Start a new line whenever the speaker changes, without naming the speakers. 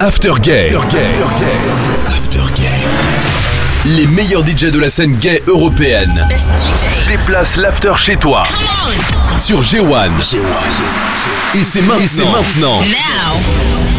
After Gay. After Gay. Les meilleurs DJ de la scène gay européenne. Déplace l'after chez toi. Sur G1. Et c'est maintenant. Et maintenant.